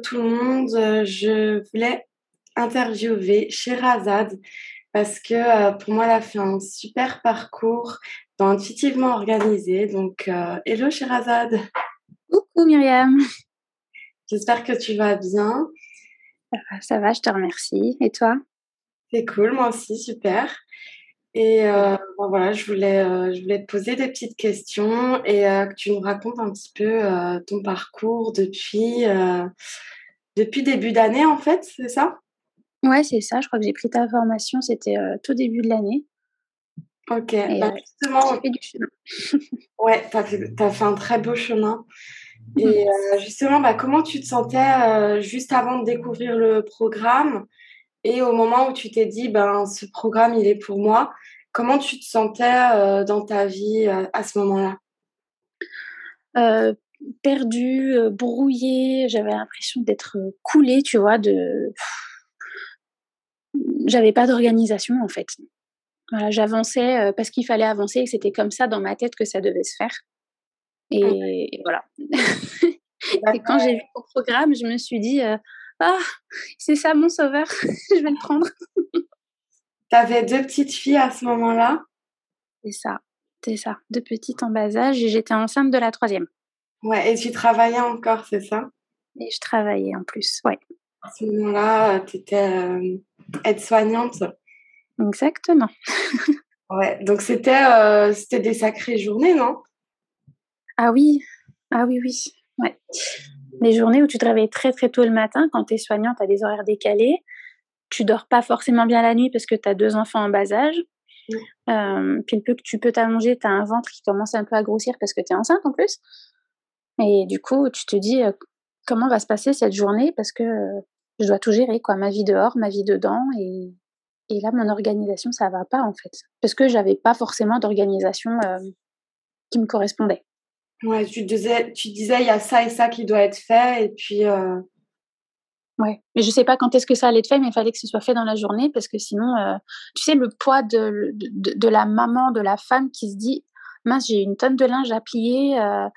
tout le monde, euh, je voulais interviewer Sherazade parce que euh, pour moi, elle a fait un super parcours dans Intuitivement Organisé. Donc, euh, hello Sherazade. Coucou Myriam. J'espère que tu vas bien. Ça va, je te remercie. Et toi? C'est cool, moi aussi, super. Et euh, bon, voilà, je voulais, euh, je voulais te poser des petites questions et euh, que tu nous racontes un petit peu ton parcours depuis, depuis début d'année, en fait, c'est ça? Ouais, c'est ça. Je crois que j'ai pris ta formation, c'était tout début de l'année. Ok, Et bah, justement, j'ai fait du chemin. ouais, tu as fait, t'as fait un très beau chemin. Et euh, justement, bah, comment tu te sentais juste avant de découvrir le programme? Et au moment où tu t'es dit, ben, ce programme, il est pour moi, comment tu te sentais euh, dans ta vie euh, à ce moment-là? Euh, perdue, euh, brouillée, j'avais l'impression d'être coulée, tu vois, de... J'avais pas d'organisation en fait. Voilà, j'avançais parce qu'il fallait avancer et c'était comme ça dans ma tête que ça devait se faire. Et, et voilà. et quand j'ai vu ton programme, je me suis dit, ah, c'est ça mon sauveur, je vais le prendre. Tu avais deux petites filles à ce moment-là? C'est ça, c'est ça. Deux petites en bas âge et j'étais enceinte de la troisième. Ouais, et tu travaillais encore, c'est ça? Et je travaillais en plus, ouais. À ce moment-là, tu étais aide-soignante. Exactement. Ouais, donc c'était euh, c'était des sacrées journées, non? Ah oui, ah oui, oui. Ouais. Les journées où tu te réveilles très très tôt le matin, quand tu es soignante, tu as des horaires décalés, tu dors pas forcément bien la nuit parce que tu as deux enfants en bas âge. Mm. Euh, puis le peu que tu peux t'allonger, tu as un ventre qui commence un peu à grossir parce que tu es enceinte en plus. Et du coup, tu te dis euh, comment va se passer cette journée parce que euh, je dois tout gérer, quoi, ma vie dehors, ma vie dedans. Et, et là, mon organisation, ça va pas en fait. Parce que j'avais pas forcément d'organisation euh, qui me correspondait. Ouais, tu disais, tu disais, il y a ça et ça qui doit être fait, et puis euh, Ouais, mais je sais pas quand est-ce que ça allait être fait, mais il fallait que ce soit fait dans la journée parce que sinon, euh, tu sais, le poids de, de, de la maman, de la femme qui se dit, mince, j'ai une tonne de linge à plier euh,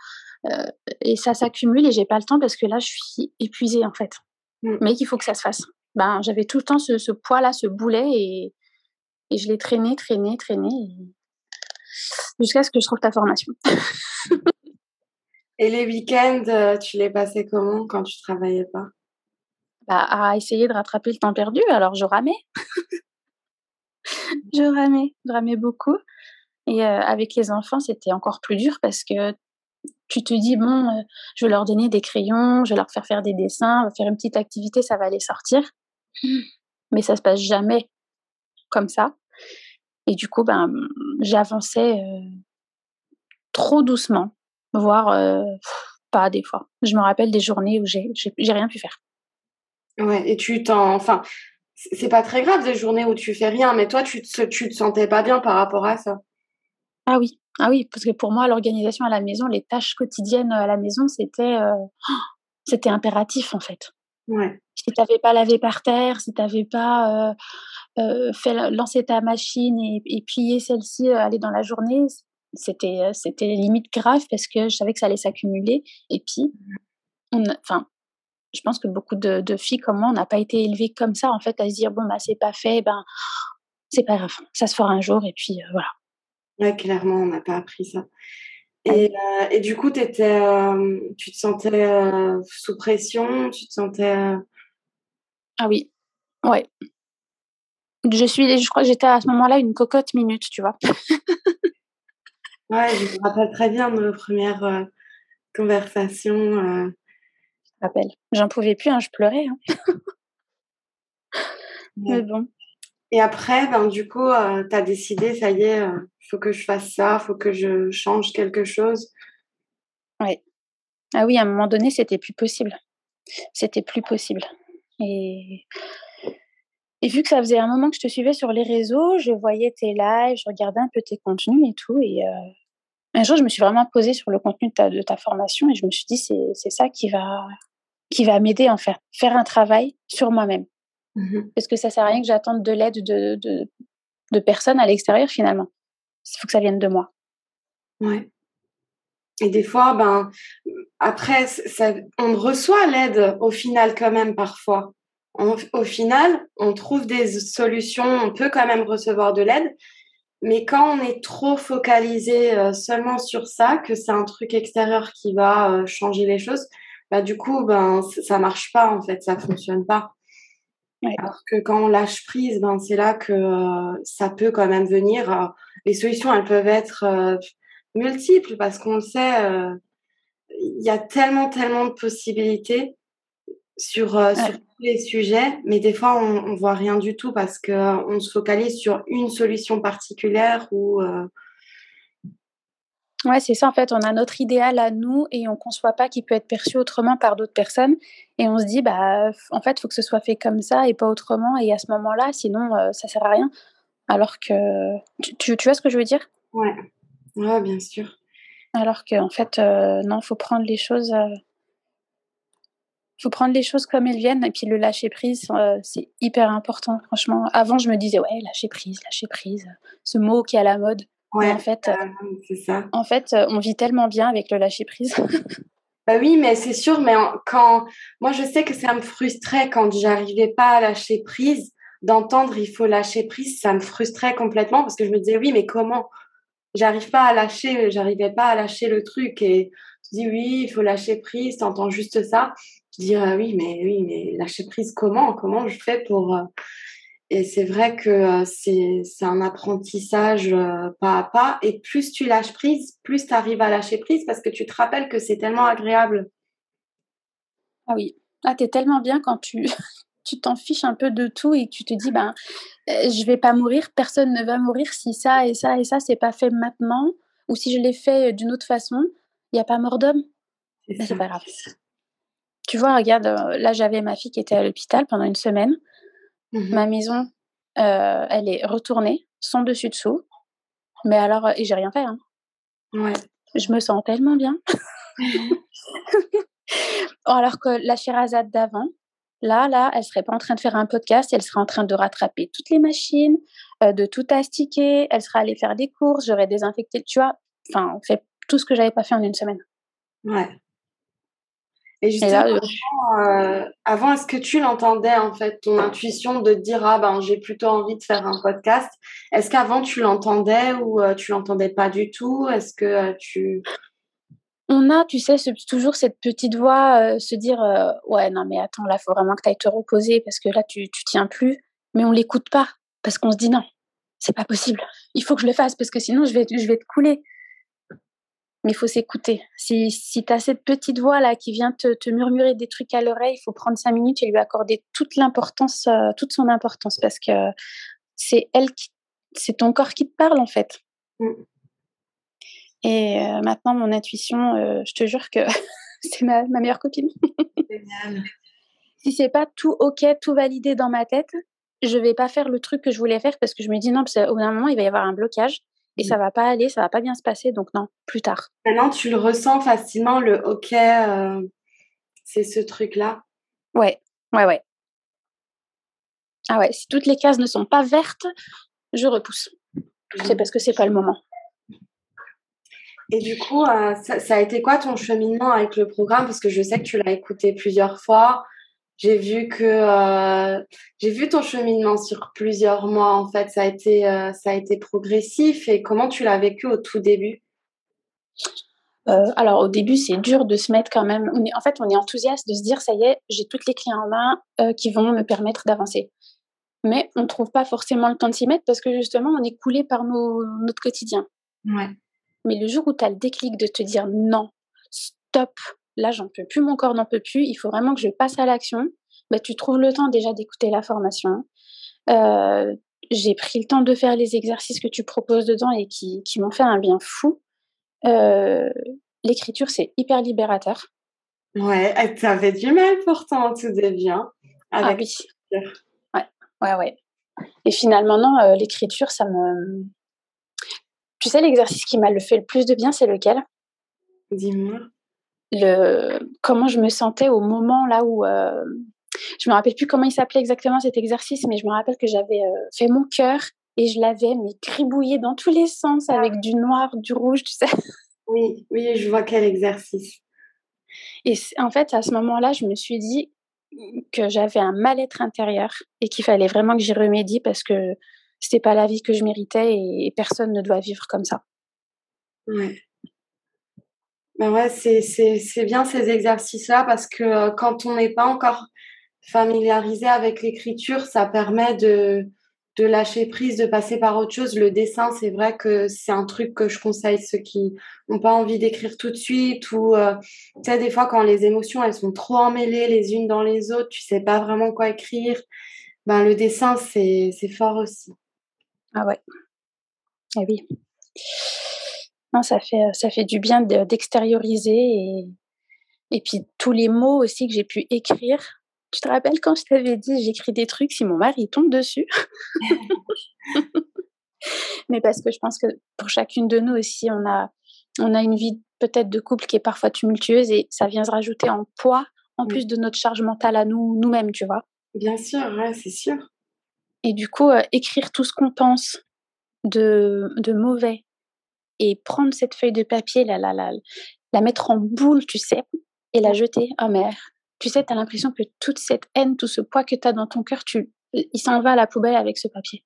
et ça s'accumule et j'ai pas le temps parce que là, je suis épuisée en fait. Mm. Mais qu'il faut que ça se fasse. Ben, j'avais tout le temps ce, ce poids-là, ce boulet et, et je l'ai traîné, traîné, traîné et- jusqu'à ce que je trouve ta formation. et les week-ends, euh, tu les passais comment quand tu travaillais pas? Bah, à essayer de rattraper le temps perdu, alors je ramais. je ramais, je ramais beaucoup. Et euh, avec les enfants, c'était encore plus dur parce que tu te dis, bon, euh, je vais leur donner des crayons, je vais leur faire faire des dessins, on va faire une petite activité, ça va les sortir. Mais ça se passe jamais comme ça. Et du coup, ben, j'avançais euh, trop doucement, voire euh, pas des fois. Je me rappelle des journées où j'ai j'ai- j'ai rien pu faire. Ouais, et tu t'en, enfin, c'est pas très grave des journées où tu fais rien, mais toi, tu te, tu te sentais pas bien par rapport à ça. Ah oui, ah oui, parce que pour moi, l'organisation à la maison, les tâches quotidiennes à la maison, c'était euh, c'était impératif en fait. Ouais, Si tu n'avais pas lavé par terre, si tu n'avais pas euh, euh, fait la- lancer ta machine et, et plier celle-ci, aller dans la journée, c'était euh, c'était limite grave parce que je savais que ça allait s'accumuler. Et puis, on enfin, je pense que beaucoup de, de filles comme moi, on n'a pas été élevées comme ça en fait, à se dire bon bah c'est pas fait, ben c'est pas grave, ça se fera un jour et puis euh, voilà. ouais, clairement, on n'a pas appris ça. Et, euh, et du coup, euh, tu te sentais sous pression, tu te sentais. Ah oui, ouais. Je suis, je crois que j'étais à ce moment-là une cocotte minute, tu vois. Ouais, je me rappelle très bien de nos premières euh, conversations. euh. Je me rappelle. J'en pouvais plus, hein, je pleurais. hein. Ouais. Mais bon. Et après, ben, du coup, euh, tu as décidé, ça y est, euh, faut que je fasse ça, faut que je change quelque chose. Ouais. Ah oui, à un moment donné, c'était plus possible. C'était plus possible. Et, et vu que ça faisait un moment que je te suivais sur les réseaux, je voyais tes lives, je regardais un peu tes contenus et tout. Et euh, un jour, je me suis vraiment posée sur le contenu de ta, de ta formation et je me suis dit, c'est c'est ça qui va, qui va m'aider en fait, faire un travail sur moi-même. Mhm. Parce que ça sert à rien que j'attende de l'aide de, de, de personnes à l'extérieur finalement. Il faut que ça vienne de moi. Ouais. Et des fois, ben, après, ça, on reçoit l'aide au final quand même parfois. au final, on trouve des solutions, on peut quand même recevoir de l'aide. Mais quand on est trop focalisé euh, seulement sur ça, que c'est un truc extérieur qui va euh, changer les choses, bah, du coup, ben, ça marche pas en fait, ça fonctionne pas. Alors que quand on lâche prise, ben, c'est là que euh, ça peut quand même venir. les solutions, elles peuvent être multiples parce qu'on le sait, il y a tellement, tellement de possibilités sur, euh, sur tous les sujets, mais des fois, on ne voit rien du tout parce qu'on se focalise sur une solution particulière ou. Euh... Ouais, c'est ça. En fait, on a notre idéal à nous et on ne conçoit pas qu'il peut être perçu autrement par d'autres personnes. Et on se dit, bah, en fait, il faut que ce soit fait comme ça et pas autrement. Et à ce moment-là, sinon, euh, ça sert à rien. Alors que. Tu, tu, vois ce que je veux dire? Ouais. Ouais, bien sûr. Alors qu'en fait, euh, non, il faut prendre les choses faut prendre les choses comme elles viennent et puis le lâcher prise, euh, c'est hyper important. Franchement, avant je me disais ouais lâcher prise, lâcher prise, ce mot qui est à la mode. Ouais, en fait, euh, ça. En fait, euh, on vit tellement bien avec le lâcher prise. bah oui, mais c'est sûr. Mais quand moi je sais que ça me frustrait quand j'arrivais pas à lâcher prise, d'entendre il faut lâcher prise, ça me frustrait complètement parce que je me disais oui, mais comment? J'arrive pas à lâcher, j'arrivais pas à lâcher le truc et dis oui, il faut lâcher prise, t'entends juste ça je dis ah oui mais oui mais lâcher prise comment comment je fais pour euh, et c'est vrai que euh, c'est c'est un apprentissage euh, pas à pas. Et plus tu lâches prise plus tu arrives à lâcher prise parce que tu te rappelles que c'est tellement agréable. Ah oui. Ah t'es tellement bien quand tu tu t'en fiches un peu de tout et tu te dis ben je vais pas mourir personne ne va mourir si ça et ça et ça c'est pas fait maintenant ou si je l'ai fait d'une autre façon il n'y a pas mort d'homme. C'est pas grave tu vois, regarde, euh, là j'avais ma fille qui était à l'hôpital pendant une semaine. Mmh ma maison, euh, elle est retournée, sans dessus dessous. Mais alors, et j'ai rien fait. Hein. Ouais. Je me sens tellement bien. alors que la Shirazade d'avant, là, là, elle serait pas en train de faire un podcast, elle serait en train de rattraper toutes les machines, euh, de tout astiquer, elle serait allée faire des courses, j'aurais désinfecté, tu vois, enfin, fait tout ce que j'avais pas fait en une semaine. Ouais. Et justement, euh, avant, est-ce que tu l'entendais en fait, ton intuition de dire ah ben j'ai plutôt envie de faire un podcast? Est-ce qu'avant tu l'entendais ou euh, tu l'entendais pas du tout? Est-ce que euh, tu on a, tu sais, toujours cette petite voix se dire ouais non mais attends là faut vraiment que tu ailles te reposer parce que là tu tu tiens plus. Mais on l'écoute pas parce qu'on se dit non c'est pas possible. Il faut que je le fasse parce que sinon je vais je vais te couler mais il faut s'écouter. Si, si tu as cette petite voix-là qui vient te, te, murmurer des trucs à l'oreille, il faut prendre cinq minutes et lui accorder toute l'importance, euh, toute son importance, parce que c'est elle qui, c'est ton corps qui te parle en fait. Mm. Et euh, maintenant, mon intuition, euh, je te jure que c'est ma, ma, meilleure copine. Génial. si c'est pas tout ok, tout validé dans ma tête, je vais pas faire le truc que je voulais faire parce que je me dis non, parce qu'au bout d'un moment, il va y avoir un blocage et ça va pas aller, ça va pas bien se passer, donc non, plus tard. Maintenant, tu le ressens facilement, le OK, euh, c'est ce truc-là? Ouais, ouais, ouais. Ah ouais, si toutes les cases ne sont pas vertes, je repousse. C'est parce que c'est pas le moment. Et du coup, euh, ça, ça, a été quoi ton cheminement avec le programme? Parce que je sais que tu l'as écouté plusieurs fois. J'ai vu que euh, j'ai vu ton cheminement sur plusieurs mois. En fait, ça a été euh, ça a été progressif. Et comment tu l'as vécu au tout début? Euh, alors au début c'est dur de se mettre quand même. en fait on est enthousiaste de se dire ça y est j'ai toutes les clés en main qui vont me permettre d'avancer. Mais on ne trouve pas forcément le temps de s'y mettre parce que justement on est coulé par nos, notre quotidien. Ouais. Mais le jour où tu as le déclic de te dire non, stop, là j'en peux plus, mon corps n'en peut plus, il faut vraiment que je passe à l'action, bah, tu trouves le temps déjà d'écouter la formation. Euh, j'ai pris le temps de faire les exercices que tu proposes dedans et qui, qui m'ont fait un bien fou. Euh, l'écriture, c'est hyper libérateur. Ouais, tu avais du mal pourtant tout début hein, avec ah oui. Ouais, ouais, ouais. Et finalement, non, euh, l'écriture, ça me. Tu sais, l'exercice qui m'a le fait le plus de bien, c'est lequel? Dis-moi le comment je me sentais au moment là où euh, je me rappelle plus comment il s'appelait exactement cet exercice, mais je me rappelle que j'avais euh, fait mon cœur et je l'avais mais gribouillé dans tous les sens avec du noir, du rouge, tu sais. Oui, oui, je vois quel exercice. Et en fait, à ce moment-là, je me suis dit que j'avais un mal-être intérieur et qu'il fallait vraiment que j'y remédie parce que c'était pas la vie que je méritais et personne ne doit vivre comme ça. Ouais. Ben ouais, c'est bien ces exercices-là parce que euh, quand on n'est pas encore familiarisé avec l'écriture, ça permet de, de lâcher prise, de passer par autre chose. Le dessin, c'est vrai que c'est un truc que je conseille ceux qui n'ont pas envie d'écrire tout de suite ou euh, tu sais des fois quand les émotions elles sont trop emmêlées les unes dans les autres, tu sais pas vraiment quoi écrire. Ben le dessin c'est c'est fort aussi. Ah ouais. Ah oui. Non, ça fait ça fait du bien d'extérioriser et et puis tous les mots aussi que j'ai pu écrire tu te rappelles quand je t'avais dit j'écris des trucs si mon mari tombe dessus? Mais parce que je pense que pour chacune de nous aussi, on a, on a une vie peut-être de couple qui est parfois tumultueuse et ça vient se rajouter en poids en plus de notre charge mentale à nous, nous-mêmes, tu vois? Bien sûr, ouais, c'est sûr. Et du coup, euh, écrire tout ce qu'on pense de, de mauvais et prendre cette feuille de papier, la, la, la, la mettre en boule, tu sais, et la jeter. Oh mère, tu sais, tu as l'impression que toute cette haine, tout ce poids que tu as dans ton cœur, tu, il s'en va à la poubelle avec ce papier.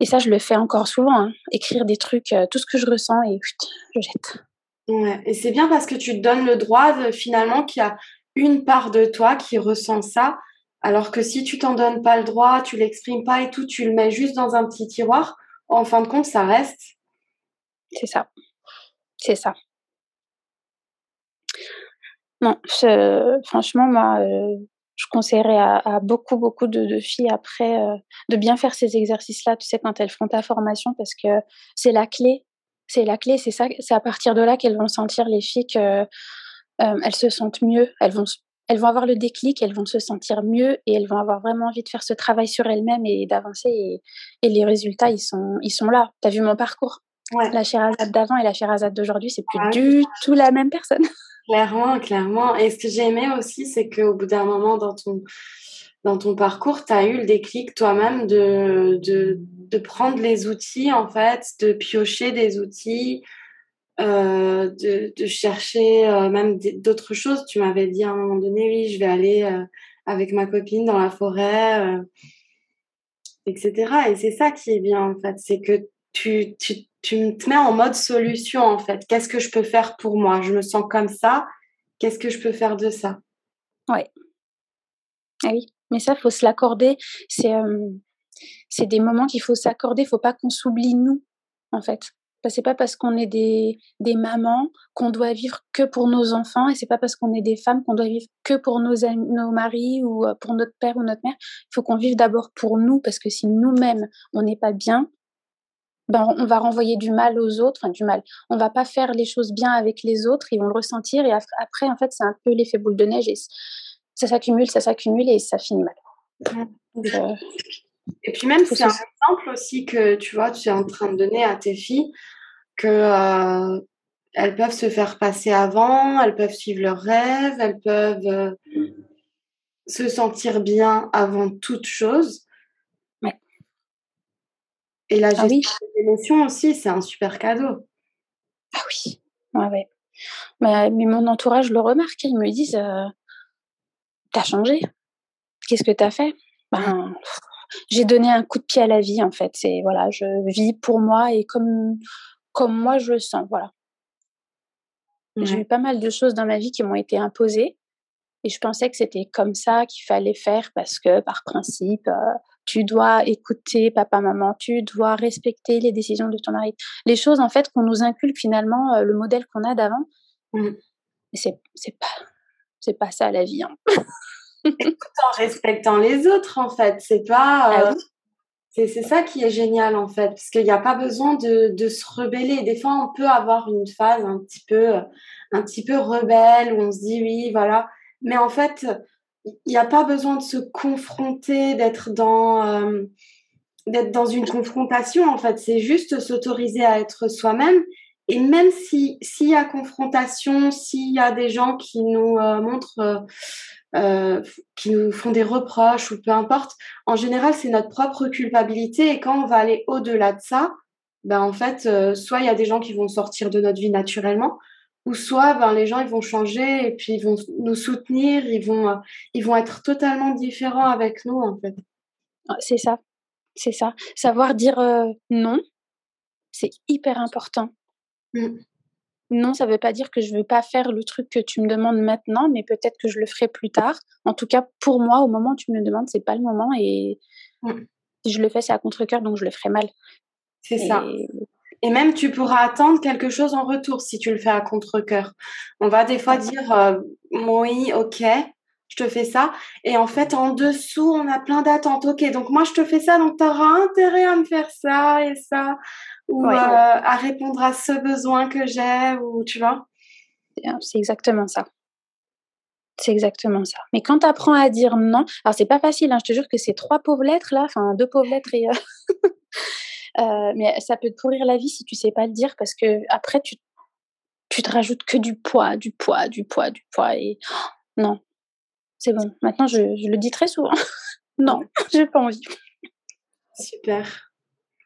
Et ça, je le fais encore souvent, hein. écrire des trucs, euh, tout ce que je ressens et je jette. Ouais. Et c'est bien parce que tu te donnes le droit de, finalement qu'il y a une part de toi qui ressent ça, alors que si tu t'en donnes pas le droit, tu l'exprimes pas et tout, tu le mets juste dans un petit tiroir, en fin de compte, ça reste. C'est ça. C'est ça. Non, franchement, moi, euh, je conseillerais à, beaucoup, beaucoup de, filles après euh, de bien faire ces exercices-là, tu sais, quand elles font ta formation, parce que c'est la clé. C'est la clé, c'est ça, c'est à partir de là qu'elles vont sentir les filles qu'elles euh, se sentent mieux, elles vont, elles vont avoir le déclic, elles vont se sentir mieux et elles vont avoir vraiment envie de faire ce travail sur elles-mêmes et d'avancer. Et, les résultats, ils sont, ils sont là. Tu as vu mon parcours? Ouais. La Sherazade d'avant et la Sherazade d'aujourd'hui, c'est plus du tout la même personne. Clairement, clairement. Et ce que j'ai aimé aussi, c'est qu'au bout d'un moment dans ton, dans ton parcours, tu as eu le déclic toi-même de, de, de, prendre les outils, en fait, de piocher des outils, euh, de, de, chercher euh, même d'autres choses. Tu m'avais dit à un moment donné, oui, je vais aller euh, avec ma copine dans la forêt, etc. Et c'est ça qui est bien, en fait. C'est que tu, tu, tu te mets en mode solution en fait. Qu'est-ce que je peux faire pour moi? Je me sens comme ça. Qu'est-ce que je peux faire de ça? Ouais. Ah oui, mais ça, faut se l'accorder. C'est c'est des moments qu'il faut s'accorder. Il faut pas qu'on s'oublie nous, en fait. C'est pas parce qu'on est des, des mamans qu'on doit vivre que pour nos enfants et c'est pas parce qu'on est des femmes qu'on doit vivre que pour nos, nos maris ou pour notre père ou notre mère. Il faut qu'on vive d'abord pour nous parce que si nous-mêmes on n'est pas bien, ben, on va renvoyer du mal aux autres, enfin du mal. On va pas faire les choses bien avec les autres, ils vont le ressentir et après, en fait, c'est un peu l'effet boule de neige et ça s'accumule, ça s'accumule et ça finit mal. Euh, et puis même, c'est un exemple aussi que tu vois, tu es en train de donner à tes filles que euh, elles peuvent se faire passer avant, elles peuvent suivre leurs rêves, elles peuvent euh, se sentir bien avant toute chose. Et la ah gestion des émotions aussi, c'est un super cadeau. Ah oui, ouais, ouais. Mais, mon entourage le remarque, ils me disent euh, T'as changé? Qu'est-ce que t'as fait? Ben, J'ai donné un coup de pied à la vie, en fait. C'est voilà, je vis pour moi et comme, comme moi je le sens. Voilà. J'ai eu pas mal de choses dans ma vie qui m'ont été imposées. Et je pensais que c'était comme ça qu'il fallait faire parce que, par principe, euh, tu dois écouter papa, maman, tu dois respecter les décisions de ton mari. Les choses, en fait, qu'on nous inculque finalement, euh, le modèle qu'on a d'avant, mmh. c'est, c'est pas, c'est pas ça la vie. Hein. en respectant les autres, en fait. C'est pas. Ah euh, c'est, c'est ça qui est génial, en fait, parce qu'il n'y a pas besoin de, de, se rebeller. Des fois, on peut avoir une phase un petit peu, un petit peu rebelle où on se dit oui, voilà. Mais en fait, il n'y a pas besoin de se confronter, d'être dans, euh, dans une confrontation, en fait. C'est juste s'autoriser à être soi-même. Et même si s'il y a confrontation, s'il y a des gens qui nous euh, montrent, euh, qui nous font des reproches ou peu importe, en général, c'est notre propre culpabilité. Et quand on va aller au-delà de ça, ben en fait, soit il y a des gens qui vont sortir de notre vie naturellement, ou soit ben, les gens ils vont changer et puis ils vont nous soutenir, ils vont, ils vont être totalement différents avec nous en fait. Ah, c'est ça, c'est ça. Savoir dire non, c'est hyper important. Mmh. Non, ça ne veut pas dire que je ne veux pas faire le truc que tu me demandes maintenant, mais peut-être que je le ferai plus tard. En tout cas, pour moi, au moment où tu me le demandes, c'est pas le moment et mmh. si je le fais, c'est à contre-cœur, donc je le ferai mal. C'est ça. Et même, tu pourras attendre quelque chose en retour si tu le fais à contre-cœur. On va des fois dire euh, oui, ok, je te fais ça. Et en fait, en dessous, on a plein d'attentes. Ok, donc moi, je te fais ça, donc tu auras intérêt à me faire ça et ça, ou euh, à répondre à ce besoin que j'ai, ou tu vois. C'est exactement ça. C'est exactement ça. Mais quand tu apprends à dire non, alors c'est pas facile, hein, je te jure que c'est trois pauvres lettres là, enfin deux pauvres lettres et. Euh, euh, mais ça peut te pourrir la vie si tu sais pas le dire parce que après tu, tu te rajoutes que du poids, du poids, du poids, du poids et non, c'est bon. Maintenant je, je, le dis très souvent. non, j'ai pas envie. Super.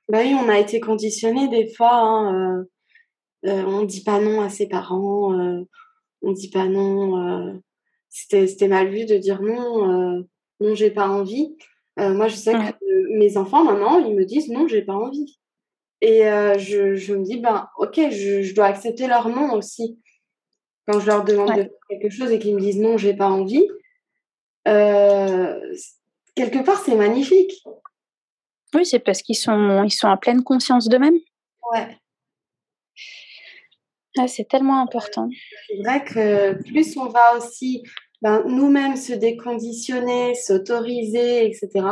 Bah oui, on a été conditionné des fois. Hein, euh, euh, on dit pas non à ses parents. on dit pas non. C'était mal vu de dire non. non, j'ai pas envie. Moi, je sais que mes enfants, maintenant, ils me disent non, j'ai pas envie. Et euh, je, je, me dis, ben, ok, je, je, dois accepter leur non aussi. Quand je leur demande de faire quelque chose et qu'ils me disent non, j'ai pas envie, euh, quelque part, c'est magnifique. Oui, c'est parce qu'ils sont, ils sont en pleine conscience d'eux-mêmes. Ouais. Ah, c'est tellement important. C'est vrai que plus on va aussi ben, nous-mêmes se déconditionner, s'autoriser, etc.,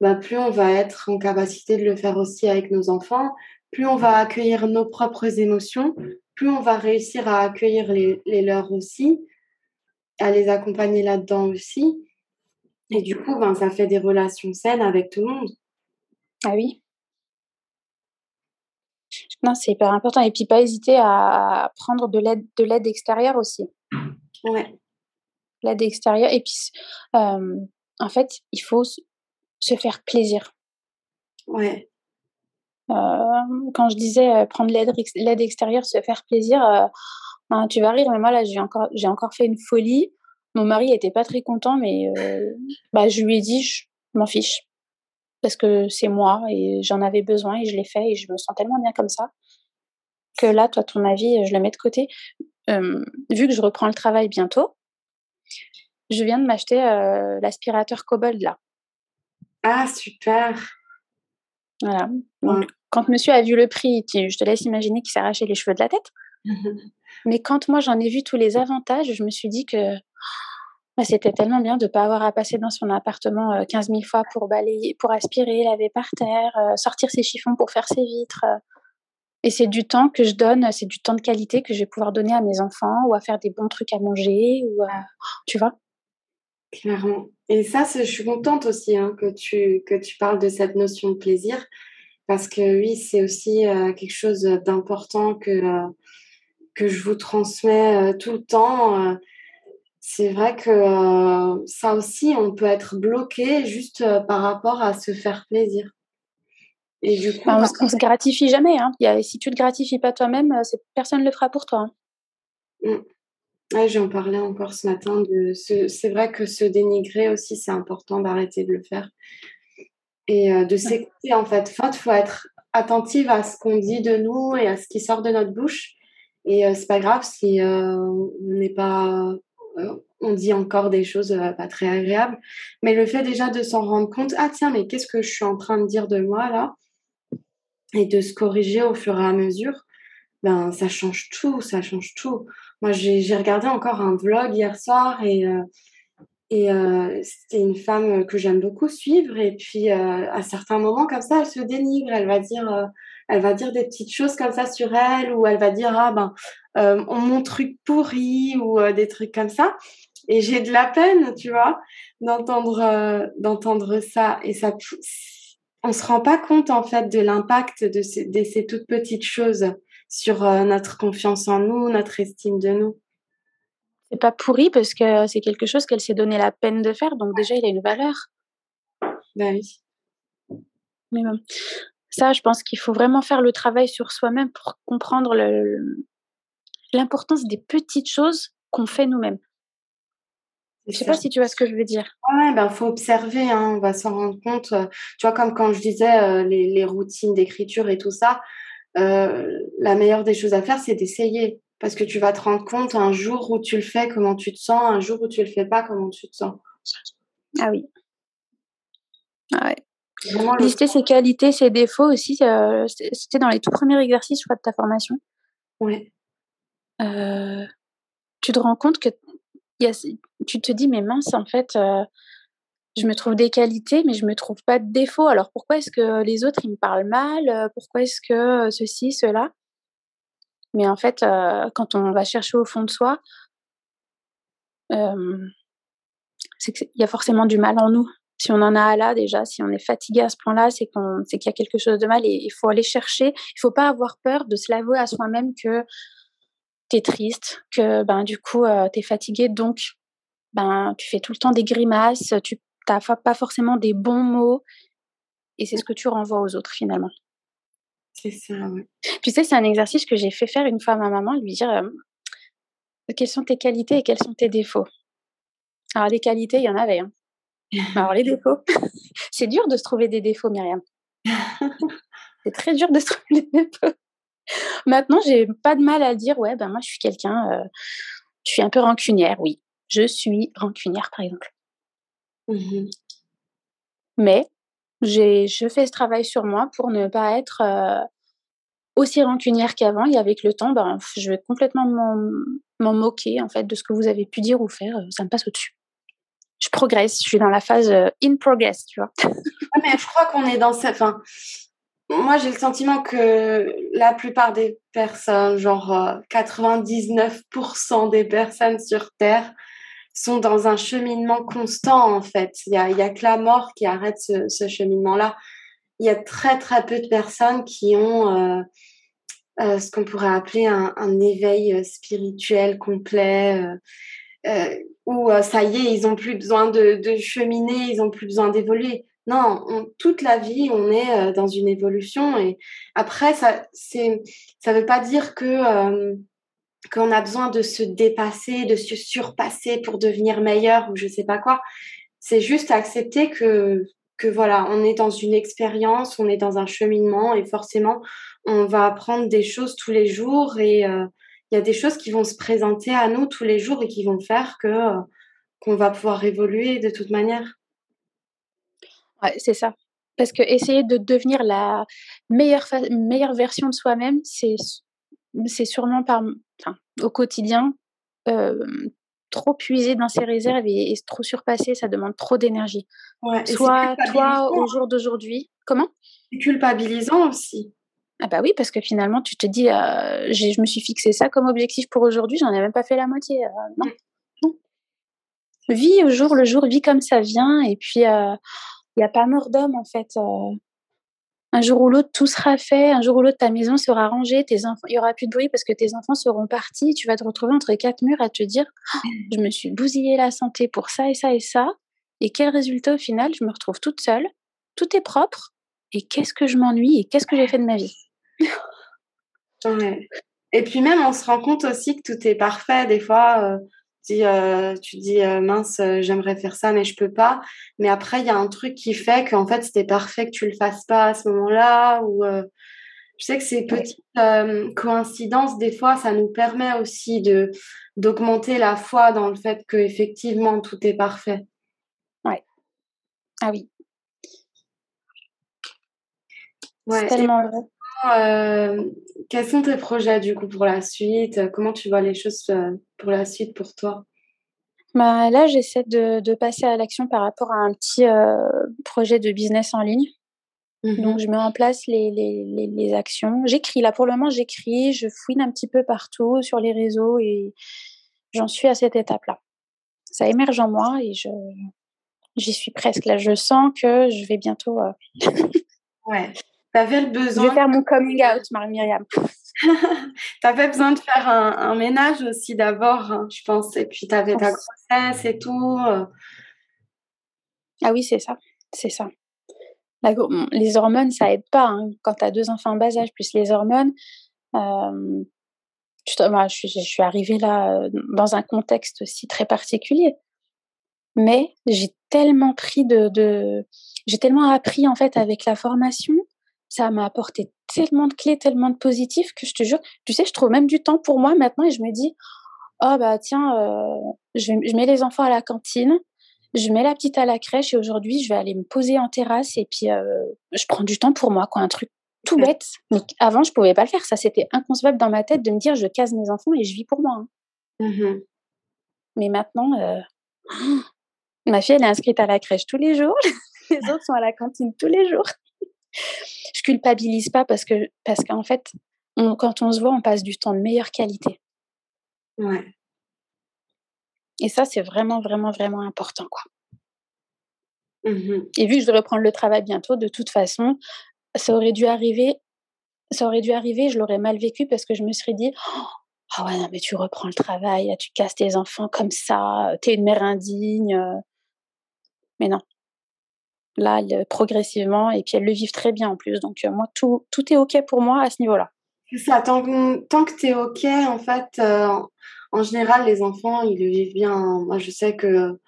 bah, plus on va être en capacité de le faire aussi avec nos enfants, plus on va accueillir nos propres émotions, plus on va réussir à accueillir les, leurs aussi, à les accompagner là-dedans aussi. Et du coup, ben, ça fait des relations saines avec tout le monde. Ah oui. Non, c'est hyper important. Et puis, pas hésiter à prendre de l'aide, de l'aide extérieure aussi. Ouais. L'aide extérieure. Et puis, euh, en fait, il faut se faire plaisir. Ouais. Euh, quand je disais prendre l'aide extérieure, se faire plaisir, euh, ben, tu vas rire, mais moi là j'ai encore, j'ai encore fait une folie. Mon mari n'était pas très content, mais bah, je lui ai dit, je m'en fiche. Parce que c'est moi et j'en avais besoin et je l'ai fait et je me sens tellement bien comme ça que là, toi, ton avis, je le mets de côté. vu que je reprends le travail bientôt, je viens de m'acheter l'aspirateur Cobalt là. Ah, super. Voilà. quand monsieur a vu le prix, je te laisse imaginer qu'il arraché les cheveux de la tête. Mais quand moi j'en ai vu tous les avantages, je me suis dit que bah, c'était tellement bien de ne pas avoir à passer dans son appartement 15 euh, 000 fois pour balayer, pour aspirer, laver par terre, euh, sortir ses chiffons pour faire ses vitres. Euh. Et c'est du temps que je donne, c'est du temps de qualité que je vais pouvoir donner à mes enfants ou à faire des bons trucs à manger ou tu vois. Clairement. Et ça, je suis contente aussi hein, que, tu, que tu parles de cette notion de plaisir, parce que oui, c'est aussi euh, quelque chose d'important que, euh, que je vous transmets euh, tout le temps. c'est vrai que ça aussi, on peut être bloqué juste par rapport à se faire plaisir. Et du coup, bah, on, ne se gratifie jamais. Hein. Y a, si tu te gratifies pas toi-même, personne ne le fera pour toi. Hein. Mmh. J'en parlais encore ce matin. C'est vrai que se dénigrer aussi, c'est important d'arrêter de le faire et euh, de s'écouter en fait. il faut être attentive à ce qu'on dit de nous et à ce qui sort de notre bouche. Et euh, c'est pas grave si euh, on n'est pas, on dit encore des choses pas très agréables. Mais le fait déjà de s'en rendre compte, ah tiens, mais qu'est-ce que je suis en train de dire de moi là, et de se corriger au fur et à mesure, ben ça change tout, ça change tout. Moi, j'ai regardé encore un vlog hier soir et, euh, et euh, c'était une femme que j'aime beaucoup suivre. Et puis, euh, à certains moments, comme ça, elle se dénigre. Elle va dire, elle va dire des petites choses comme ça sur elle ou elle va dire, ah ben, mon truc pourri ou des trucs comme ça. Et j'ai de la peine, tu vois, d'entendre d'entendre ça. Et ça, on se rend pas compte en fait de l'impact de ces toutes petites choses sur euh, notre confiance en nous, notre estime de nous. C'est pas pourri parce que c'est quelque chose qu'elle s'est donné la peine de faire, donc déjà il a une valeur. Ben oui. Mais bon, Ça, je pense qu'il faut vraiment faire le travail sur soi-même pour comprendre l'importance des petites choses qu'on fait nous-mêmes. Je sais pas si tu vois ce que je veux dire. Ouais, ben faut observer, hein, on va s'en rendre compte. Tu vois, comme quand je disais euh, les, routines d'écriture et tout ça, euh, la meilleure des choses à faire, c'est d'essayer. Parce que tu vas te rendre compte un jour où tu le fais, comment tu te sens, un jour où tu le fais pas, comment tu te sens. Ah oui. Ah ouais. Lister ses qualités, ses défauts aussi, c'était dans les tout premiers exercices, je crois, de ta formation. Oui. tu te rends compte que tu te dis, mais mince, en fait, euh, je me trouve des qualités, mais je me trouve pas de défauts. Alors pourquoi est-ce que les autres, ils me parlent mal? Euh, Pourquoi est-ce que ceci, cela? Mais en fait, euh, quand on va chercher au fond de soi, c'est qu'il y a forcément du mal en nous. Si on en a là déjà, si on est fatigué à ce point-là, c'est qu'on, c'est qu'il y a quelque chose de mal et il faut aller chercher. Il faut pas avoir peur de se l'avouer à soi-même que tu es triste, que ben, du coup, euh, tu es fatigué, donc ben, tu fais tout le temps des grimaces, tu n'as pas forcément des bons mots, et c'est ce que tu renvoies aux autres finalement. C'est ça, oui. Tu sais, c'est un exercice que j'ai fait faire une fois à ma maman, lui dire euh, quelles sont tes qualités et quels sont tes défauts? Alors, les qualités, il y en avait. Hein. Alors, les défauts, c'est dur de se trouver des défauts, Myriam. c'est très dur de se trouver des défauts. Maintenant, j'ai pas de mal à dire, ouais, ben moi, je suis quelqu'un, euh, je suis un peu rancunière, oui. Je suis rancunière, par exemple. Mmh Mais j'ai, je fais ce travail sur moi pour ne pas être euh, aussi rancunière qu'avant. Et avec le temps, ben, je vais complètement m'en, moquer, en fait, de ce que vous avez pu dire ou faire. Euh, ça me passe au-dessus. Je progresse, je suis dans la phase in progress, tu vois. mais je crois qu'on est dans cette. Enfin, moi, j'ai le sentiment que la plupart des personnes, genre 99% euh, des personnes sur Terre, sont dans un cheminement constant, en fait. Il n'y a, a, que la mort qui arrête ce, cheminement-là. Il y a très, très peu de personnes qui ont euh, euh, ce qu'on pourrait appeler un, éveil spirituel complet, où ça y est, ils n'ont plus besoin de, cheminer, ils n'ont plus besoin d'évoluer non, toute la vie, on est euh, dans une évolution. Et après, ça ne veut pas dire que euh, qu'on a besoin de se dépasser, de se surpasser pour devenir meilleur ou je sais pas quoi. C'est juste accepter que que voilà, on est dans une expérience, on est dans un cheminement et forcément, on va apprendre des choses tous les jours et euh, il y a des choses qui vont se présenter à nous tous les jours et qui vont faire que qu'on va pouvoir évoluer de toute manière. Ouais, c'est ça. Parce que essayer de devenir la meilleure, meilleure version de soi-même, c'est, c'est sûrement par, enfin, au quotidien, trop puiser dans ses réserves et, trop surpasser, ça demande trop d'énergie. Ouais, Soit toi, au jour d'aujourd'hui. Comment? C'est culpabilisant aussi. Ah bah oui, parce que finalement, tu te dis, je me suis fixé ça comme objectif pour aujourd'hui, j'en ai même pas fait la moitié. non, non. Vis au jour le jour, vis comme ça vient, et puis il n'y a pas mort d'homme en fait. Un jour ou l'autre, tout sera fait. Un jour ou l'autre, ta maison sera rangée. Tes enfants, il y aura plus de bruit parce que tes enfants seront partis. Tu vas te retrouver entre quatre murs à te dire, «Oh, je me suis bousillé la santé pour ça et ça et ça. Et quel résultat au final? Je me retrouve toute seule. Tout est propre. Et qu'est-ce que je m'ennuie et qu'est-ce que j'ai fait de ma vie? Et puis même, on se rend compte aussi que tout est parfait. Des fois, euh, dis, euh, tu dis euh, mince, euh, j'aimerais faire ça, mais je peux pas. Mais après, il y a un truc qui fait qu'en fait, c'était parfait que tu le fasses pas à ce moment-là. Ou je sais que ces petites coïncidences, des fois, ça nous permet aussi de d'augmenter la foi dans le fait que effectivement tout est parfait. Ouais. Ah oui. Ouais, C'est tellement vrai. Euh, quels sont tes projets du coup pour la suite? Comment tu vois les choses euh, pour la suite pour toi? Bah, Là, j'essaie de, passer à l'action par rapport à un petit euh, projet de business en ligne. Mmh Donc, je mets en place les, les, les, actions. J'écris, là pour le moment, j'écris, je fouine un petit peu partout sur les réseaux et j'en suis à cette étape-là. Ça émerge en moi et je, j'y suis presque. Là, je sens que je vais bientôt. ouais. T'avais le besoin. Je vais faire mon coming out, Marie-Myriam. t'avais besoin de faire un, ménage aussi d'abord, hein, je pense. Et puis t'avais ta grossesse et tout. Euh. Ah oui, c'est ça. C'est ça. les hormones, ça aide pas. Hein. Quand tu as deux enfants en bas âge, plus les hormones, euh, je, suis arrivée là dans un contexte aussi très particulier. Mais j'ai tellement pris de, de j'ai tellement appris en fait avec la formation. Ça m'a apporté tellement de clés, tellement de positifs que je te jure, tu sais, je trouve même du temps pour moi maintenant et je me dis, oh bah tiens, euh, je, je, mets les enfants à la cantine, je mets la petite à la crèche et aujourd'hui je vais aller me poser en terrasse et puis euh, je prends du temps pour moi, quoi, un truc tout bête. Mais avant je pouvais pas le faire, ça c'était inconcevable dans ma tête de me dire je case mes enfants et je vis pour moi. Hein. Mmh Mais maintenant, euh, ma fille elle est inscrite à la crèche tous les jours, les autres sont à la cantine tous les jours. Je culpabilise pas parce que parce qu'en fait quand on se voit on passe du temps de meilleure qualité. Ouais. Et ça, c'est vraiment, vraiment, vraiment important, quoi. Mmh Et vu que je vais reprendre le travail bientôt, de toute façon, ça aurait dû arriver, ça aurait dû arriver, je l'aurais mal vécu parce que je me serais dit, ah ouais, non, mais tu reprends le travail, tu casses tes enfants comme ça, t'es une mère indigne. Mais non. Là, progressivement, et puis elles le vivent très bien en plus. Donc, moi, tout, tout est OK pour moi à ce niveau-là. C'est ça, tant que, tant que tu es OK, en fait, euh, en général, les enfants, ils le vivent bien. Moi, je sais que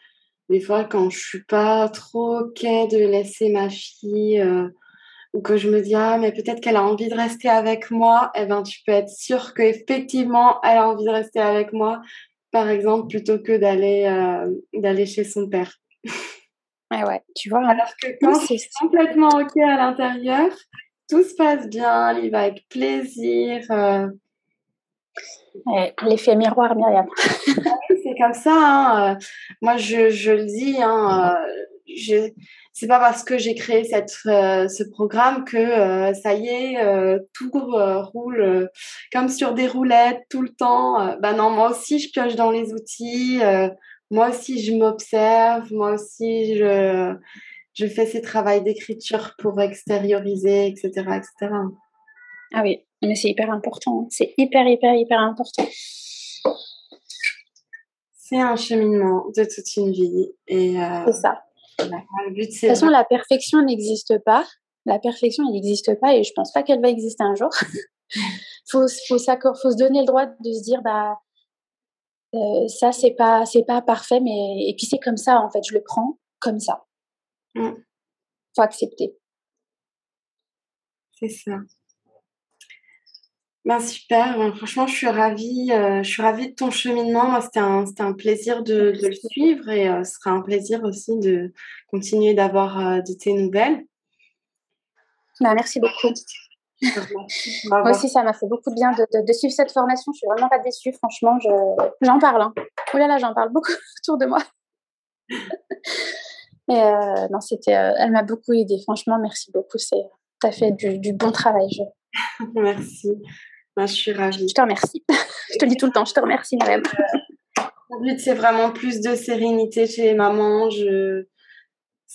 des fois, quand je suis pas trop OK de laisser ma fille, euh, ou que je me dis, ah, mais peut-être qu'elle a envie de rester avec moi, eh ben, tu peux être sûr qu'effectivement, elle a envie de rester avec moi, par exemple, plutôt que d'aller euh, d'aller chez son père. Ouais, tu vois. Alors que quand c'est complètement OK à l'intérieur, tout se passe bien, il va avec plaisir. Euh, L'effet miroir, Myriam. Ah c'est comme ça. Hein. Moi, je, je, le dis. Hein, euh, c'est pas parce que j'ai créé cette, euh, ce programme que euh, ça y est, tout roule comme sur des roulettes tout le temps. bah non, moi aussi, je pioche dans les outils. Moi aussi, je m'observe. Moi aussi, je, je fais ces travaux d'écriture pour extérioriser, etc., etc. Ah oui, mais c'est hyper important. C'est hyper, hyper, hyper important. C'est un cheminement de toute une vie. Et euh, c'est ça. de toute façon, la perfection n'existe pas. La perfection, elle n'existe pas et je pense pas qu'elle va exister un jour. faut, faut, faut se donner le droit de se dire, bah, euh, ça, c'est pas, c'est pas parfait, mais et puis c'est comme ça, en fait, je le prends comme ça. Mm. Faut accepter. C'est ça. Ben super, ben, franchement, je suis ravie, euh, je suis ravie de ton cheminement. Moi, c'était un, un plaisir de, de, le suivre et euh, ce sera un plaisir aussi de continuer d'avoir de tes nouvelles. Ben, merci beaucoup. Moi aussi, ça m'a fait beaucoup de bien de, de, suivre cette formation. Je suis vraiment pas déçue, franchement. J'en parle. Hein. Là là, j'en parle beaucoup autour de moi. Et non, c'était, elle m'a beaucoup aidée. Franchement, merci beaucoup. C'est, as fait du, du bon travail. Je... merci je suis ravie. Je te remercie. je te le dis tout le temps, je te remercie, même. Mon but, c'est vraiment plus de sérénité chez les mamans. Je...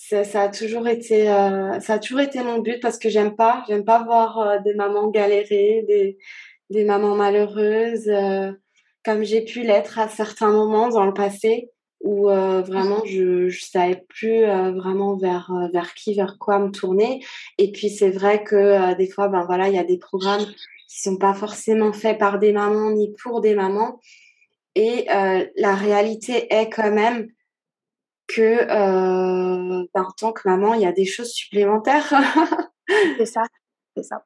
Ça, ça, a toujours été, euh, ça a toujours été mon but parce que j'aime pas, j'aime pas voir euh, des mamans galérer, des, des mamans malheureuses, euh, comme j'ai pu l'être à certains moments dans le passé où vraiment je ne savais plus vraiment vers vers qui vers quoi me tourner et puis c'est vrai que des fois ben voilà il y a des programmes qui sont pas forcément faits par des mamans ni pour des mamans. Et la réalité est quand même que euh, ben, en tant que maman, il y a des choses supplémentaires. c'est ça, c'est ça.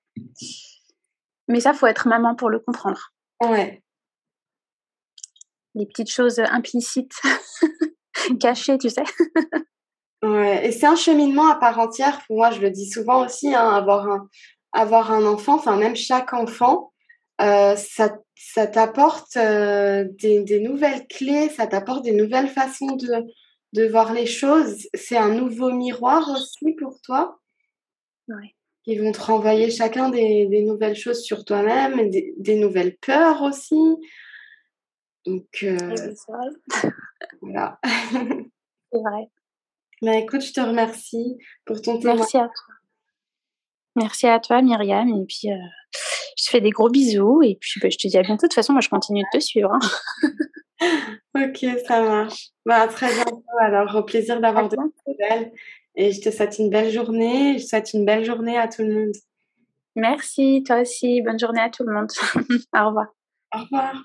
Mais ça, faut être maman pour le comprendre. Ouais. Les petites choses implicites, cachées, tu sais. ouais. Et c'est un cheminement à part entière. Pour moi, je le dis souvent aussi, hein, avoir un, avoir un enfant, enfin même chaque enfant, euh, ça, ça t'apporte euh, des, nouvelles clés, ça t'apporte des nouvelles façons de, de voir les choses. C'est un nouveau miroir aussi pour toi. Ouais. Ils vont te renvoyer chacun des, des nouvelles choses sur toi-même, des, des, nouvelles peurs aussi. Donc, euh, voilà. C'est vrai. Mais écoute, je te remercie pour ton témoignage. Merci à toi. Merci à toi, Myriam. Et puis, euh, je te fais des gros bisous. Et puis, bah, je te dis à bientôt. De toute façon, moi, je continue de te suivre. Hein. ok, ça marche. Bah, très bientôt. Alors, au plaisir d'avoir de nouvelles. Et je te souhaite une belle journée. Je souhaite une belle journée à tout le monde. Merci, toi aussi. Bonne journée à tout le monde. Au revoir. Au revoir.